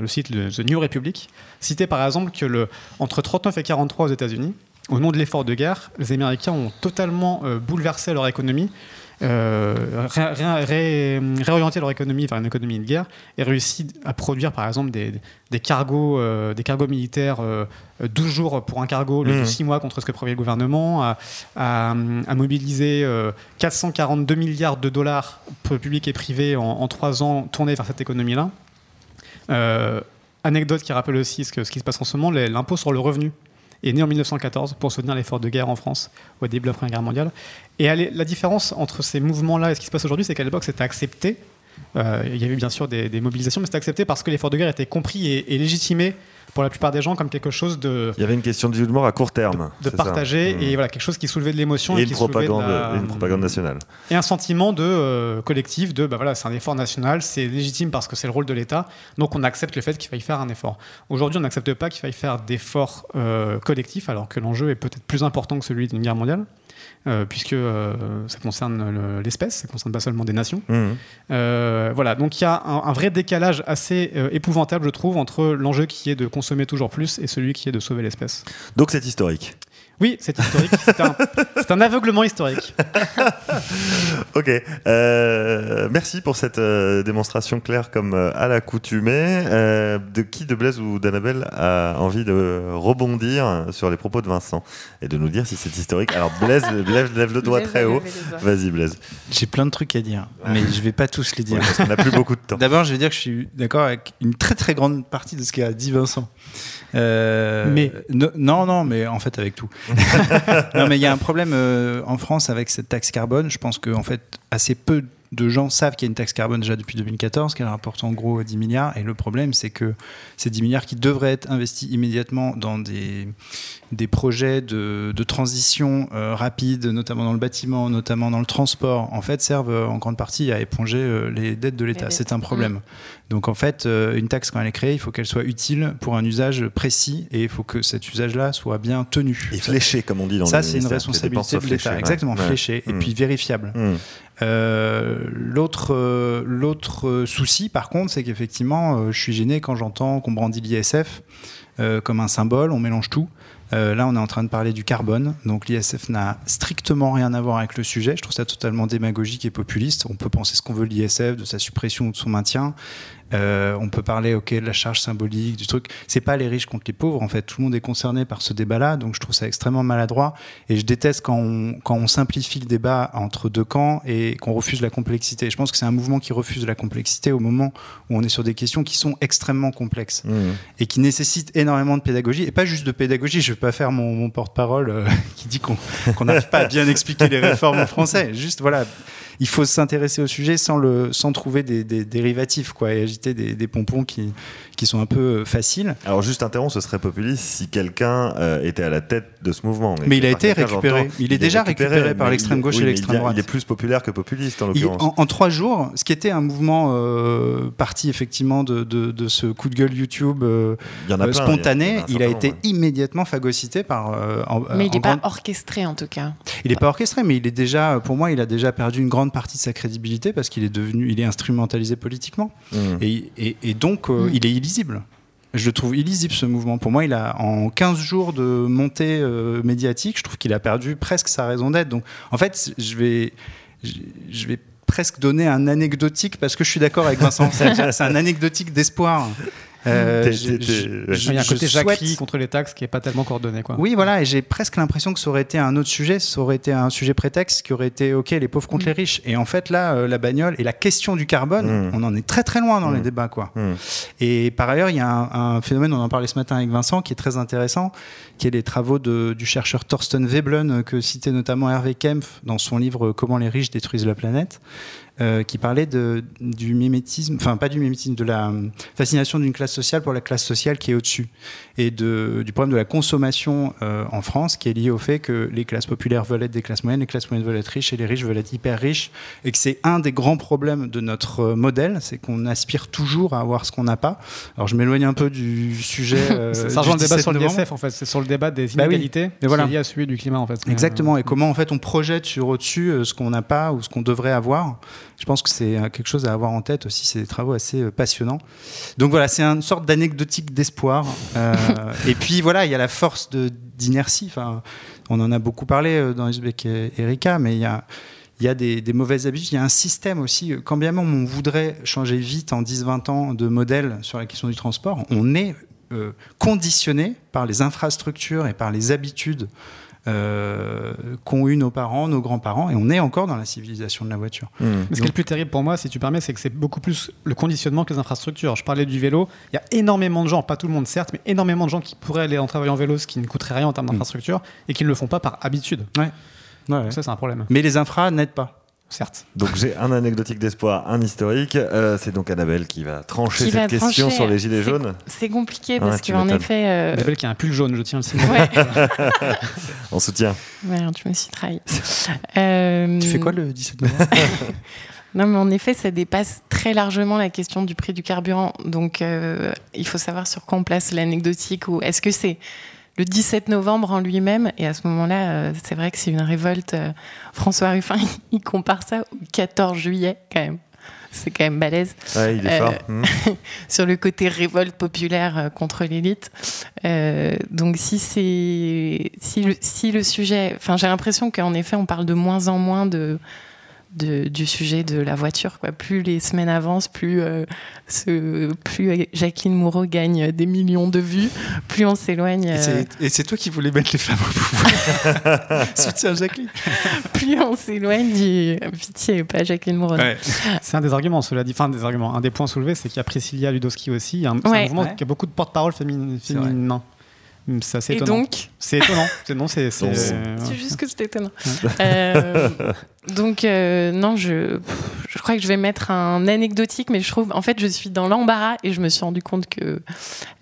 le site The New Republic citait par exemple que le, entre 39 et 43 aux États-Unis, au nom de l'effort de guerre, les Américains ont totalement euh, bouleversé leur économie, euh, ré- ré- ré- réorienté leur économie vers une économie de guerre et réussi à produire par exemple des, des cargos, euh, des cargos militaires euh, 12 jours pour un cargo, le Mhm. de 6 mois contre ce que prévoyait le gouvernement, à, à, à mobiliser euh, 442 milliards de dollars pour le public et privé en, en 3 ans tournés vers cette économie-là. Euh, anecdote qui rappelle aussi ce, que, ce qui se passe en ce moment, l'impôt sur le revenu est né en 1914 pour soutenir l'effort de guerre en France au début de la Première Guerre mondiale. Et la différence entre ces mouvements-là et ce qui se passe aujourd'hui, c'est qu'à l'époque, c'était accepté. Euh, il y avait bien sûr des, mobilisations, mais c'était accepté parce que l'effort de guerre était compris et légitimé pour la plupart des gens comme quelque chose de, Il y avait une question de vie ou de mort à court terme. de ça partager Mmh. et voilà quelque chose qui soulevait de l'émotion Et et, une qui propagande, la- et une propagande nationale. et un sentiment de euh, collectif de bah voilà c'est un effort national c'est légitime parce que c'est le rôle de l'État donc on accepte le fait qu'il faille faire un effort aujourd'hui on n'accepte pas qu'il faille faire d'efforts euh, collectifs alors que l'enjeu est peut-être plus important que celui d'une guerre mondiale puisque euh, ça concerne le- l'espèce ça concerne pas seulement des nations Mmh. euh, voilà, donc il y a un, un vrai décalage assez euh, épouvantable, je trouve, entre l'enjeu qui est de consommer toujours plus et celui qui est de sauver l'espèce. Donc c'est historique. Oui, c'est historique, c'est un, aveuglement historique. <laughs> Ok. Euh, merci pour cette euh, démonstration claire comme euh, à l'accoutumée. Euh, de qui, de Blaise ou d'Annabelle, a envie de rebondir sur les propos de Vincent et de nous dire si c'est historique? Alors Blaise, <laughs> Blaise lève le doigt Blaise très haut. Vas-y Blaise. J'ai plein de trucs à dire, mais je vais pas tous les dire. Ouais, parce qu'on n'a plus beaucoup de temps. D'abord, je vais dire que je suis d'accord avec une très très grande partie de ce qu'a dit Vincent. Euh, Mais. no- non, non, mais en fait avec tout. <laughs> non, mais il y a un problème euh, en France avec cette taxe carbone. Je pense que en fait assez peu de gens savent qu'il y a une taxe carbone déjà depuis 2014, qu'elle rapporte en gros 10 milliards. Et le problème, c'est que ces 10 milliards qui devraient être investis immédiatement dans des, des projets de, de transition euh, rapide, notamment dans le bâtiment, notamment dans le transport, en fait, servent euh, en grande partie à éponger euh, les dettes de l'État. C'est un problème. Donc en fait, euh, une taxe, quand elle est créée, il faut qu'elle soit utile pour un usage précis et il faut que cet usage-là soit bien tenu. Et fléché, comme on dit dans Ça, le c'est une responsabilité de l'État. Exactement, Ouais. fléché et Mmh. puis vérifiable. Mmh. Euh, L'autre euh, euh, souci, par contre, c'est qu'effectivement, je suis gêné quand j'entends qu'on brandit l'ISF comme un symbole, on mélange tout. Là, on est en train de parler du carbone. Donc, l'ISF n'a strictement rien à voir avec le sujet. Je trouve ça totalement démagogique et populiste. On peut penser ce qu'on veut de l'ISF, de sa suppression ou de son maintien. Euh, on peut parler, ok, de la charge symbolique, du truc. C'est pas les riches contre les pauvres. En fait, tout le monde est concerné par ce débat-là. Donc, je trouve ça extrêmement maladroit. Et je déteste quand on, quand on simplifie le débat entre deux camps et qu'on refuse la complexité. Je pense que c'est un mouvement qui refuse la complexité au moment où on est sur des questions qui sont extrêmement complexes Mmh. et qui nécessitent énormément de pédagogie. Et pas juste de pédagogie. Je vais pas faire mon, mon porte-parole euh, <laughs> qui dit qu'on qu'on n'arrive pas à bien expliquer les réformes en français. Juste, voilà. Il faut s'intéresser au sujet sans, le, sans trouver des, des dérivatifs quoi, et agiter des, des, pompons qui, qui sont un peu euh, faciles. Alors juste interrompt, ce serait populiste si quelqu'un euh, était à la tête de ce mouvement. Mais, il a été récupéré. Il est déjà récupéré, par l'extrême gauche et l'extrême droite. Il est plus populaire que populiste en l'occurrence. En, en, trois jours, ce qui était un mouvement euh, parti effectivement de, de, de, ce coup de gueule YouTube spontané, il a, été immédiatement phagocyté par. mais il n'est pas orchestré en tout cas. Il n'est pas orchestré, mais il est déjà, pour moi, il a déjà perdu une grande partie de sa crédibilité parce qu'il est devenu, il est instrumentalisé politiquement. Mmh. Et, et, et, donc, mmh. il est illisible. Je le trouve illisible ce mouvement. Pour moi, il a en 15 jours de montée euh, médiatique, je trouve qu'il a perdu presque sa raison d'être. Donc, en fait, je vais, je vais presque donner un anecdotique parce que je suis d'accord avec Vincent. <laughs> C'est un anecdotique d'espoir. Euh, il y a un côté jacquerie contre les taxes qui n'est pas tellement coordonné. Quoi. Oui, voilà, et j'ai presque l'impression que ça aurait été un autre sujet, ça aurait été un sujet prétexte qui aurait été OK, les pauvres contre mm. les riches. Et en fait, là, euh, la bagnole et la question du carbone, mm. on en est très très loin dans les mm. débats. Quoi. Et par ailleurs, il y a un, phénomène, on en parlait ce matin avec Vincent, qui est très intéressant, qui est les travaux de, du chercheur Thorsten Veblen, que citait notamment Hervé Kempf dans son livre Comment les riches détruisent la planète. Euh, qui parlait de, du mimétisme, enfin pas du mimétisme, de la fascination d'une classe sociale pour la classe sociale qui est au-dessus, et de, du problème de la consommation euh, en France qui est lié au fait que les classes populaires veulent être des classes moyennes, les classes moyennes veulent être riches et les riches veulent être hyper riches, et que c'est un des grands problèmes de notre modèle, c'est qu'on aspire toujours à avoir ce qu'on n'a pas. Alors je m'éloigne un peu du sujet. <laughs> Euh, ça rejoint le débat sur en fait, c'est sur le débat des bah inégalités bah voilà. lié à celui du climat en fait. Exactement, et comment en fait on projette sur au-dessus ce qu'on n'a pas ou ce qu'on devrait avoir je pense que c'est euh, quelque chose à avoir en tête aussi. C'est des travaux assez euh, passionnants. Donc voilà, c'est une sorte d'anecdotique d'espoir. Euh, <laughs> et puis voilà, il y a la force d'inertie. Enfin, on en a beaucoup parlé dans Uzbek et Erika, mais il y a, des, mauvaises habitudes. Il y a un système aussi. Quand bien même on voudrait changer vite en 10-20 ans de modèle sur la question du transport, on est conditionné par les infrastructures et par les habitudes euh, qu'ont eu nos parents, nos grands-parents, et on est encore dans la civilisation de la voiture. Mmh. Mais ce qui est le plus terrible pour moi, si tu permets, c'est que c'est beaucoup plus le conditionnement que les infrastructures. Je parlais du vélo, il y a énormément de gens, pas tout le monde certes, mais énormément de gens qui pourraient aller en travaillant en vélo, ce qui ne coûterait rien en termes mmh. d'infrastructure, et qui ne le font pas par habitude. Ouais. ouais, Ça, c'est un problème. Mais les infras n'aident pas certes. Donc j'ai un anecdotique d'espoir, un historique. Euh, c'est donc Annabelle qui va trancher cette question sur les gilets jaunes. C'est compliqué parce qu'en effet. Euh... Annabelle qui a un pull jaune, je tiens le signe. <laughs> On soutient. Merde, je me suis trahi. Euh... Tu fais quoi le 17 novembre <laughs> Non, mais en effet, ça dépasse très largement la question du prix du carburant. Donc, euh, il faut savoir sur quoi on place l'anecdotique ou est-ce que c'est le 17 novembre en lui-même. Et à ce moment-là, euh, c'est vrai que c'est une révolte. Euh, François Ruffin, <laughs> il compare ça au 14 juillet, quand même. C'est quand même balèze. Ouais, il est fort. Euh, hmm. <laughs> sur le côté révolte populaire contre l'élite. donc, si c'est. Si le, si le sujet. Enfin, j'ai l'impression qu'en effet, on parle de moins en moins de du sujet de la voiture. Quoi. Plus les semaines avancent, plus, euh, ce, plus Jacqueline Moreau gagne des millions de vues, plus on s'éloigne. Euh, et c'est toi qui voulais mettre les femmes au pouvoir. <laughs> Soutien Jacqueline. plus on s'éloigne du. Pitié, pas Jacqueline Moreau. C'est un des arguments, cela dit. Enfin, des arguments. Un des points soulevés, c'est qu'il y a Priscilla Ludowski aussi. Un, un mouvement qui a beaucoup de porte-parole féminine. Féminin. C'est assez étonnant. Et donc C'est étonnant. C'est c'est juste que c'est étonnant. euh, donc euh, non, je, je crois que je vais mettre un anecdotique, mais je trouve, en fait, je suis dans l'embarras et je me suis rendu compte que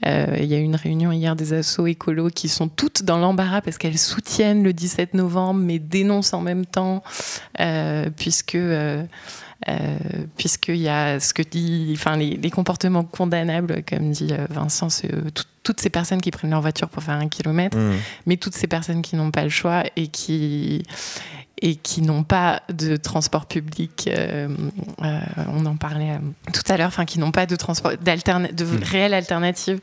euh, il y a eu une réunion hier des assos écolos qui sont toutes dans l'embarras parce qu'elles soutiennent le 17 novembre, mais dénoncent en même temps, euh, puisque euh, puisqu'il y a ce que dit, enfin les, comportements condamnables, comme dit euh, Vincent, euh, toutes ces personnes qui prennent leur voiture pour faire un kilomètre, mmh. mais toutes ces personnes qui n'ont pas le choix et qui et qui n'ont pas de transport public, on en parlait tout à l'heure, enfin qui n'ont pas de transport, de mmh. réelle alternative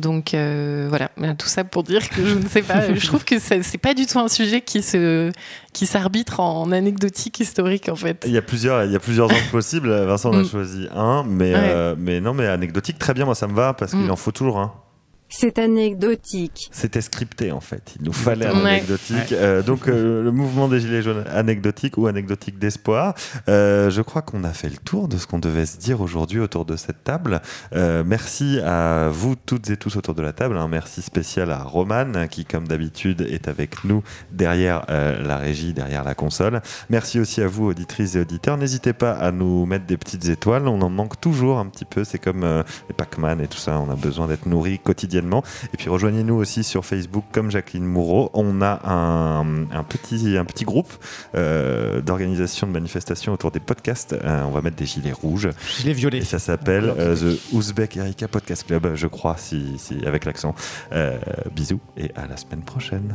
donc euh, voilà, tout ça pour dire que je ne sais pas. je trouve que c'est pas du tout un sujet qui se qui s'arbitre en anecdotique historique en fait. Il y a plusieurs il y a plusieurs angles <laughs> possibles. Vincent en a mm. choisi un, mais euh, mais non mais anecdotique très bien moi ça me va parce qu'il mm. en faut toujours un. C'est anecdotique. C'était scripté en fait. Il nous fallait un Ouais. anecdotique. Euh, donc euh, le mouvement des Gilets jaunes anecdotique ou anecdotique d'espoir. Euh, je crois qu'on a fait le tour de ce qu'on devait se dire aujourd'hui autour de cette table. Euh, merci à vous toutes et tous autour de la table. Un merci spécial à Roman qui, comme d'habitude, est avec nous derrière euh, la régie, derrière la console. Merci aussi à vous, auditrices et auditeurs. N'hésitez pas à nous mettre des petites étoiles. On en manque toujours un petit peu. C'est comme euh, les Pac-Man et tout ça. On a besoin d'être nourri quotidiennement. Et puis rejoignez-nous aussi sur Facebook comme Jacqueline Moureau. On a un, un petit, un petit groupe euh, d'organisation de manifestations autour des podcasts. Euh, on va mettre des gilets rouges. Gilet violet. Et ça s'appelle euh, The Ouzbek Erika Podcast Club, je crois, si, si, avec l'accent. Bisous et à la semaine prochaine.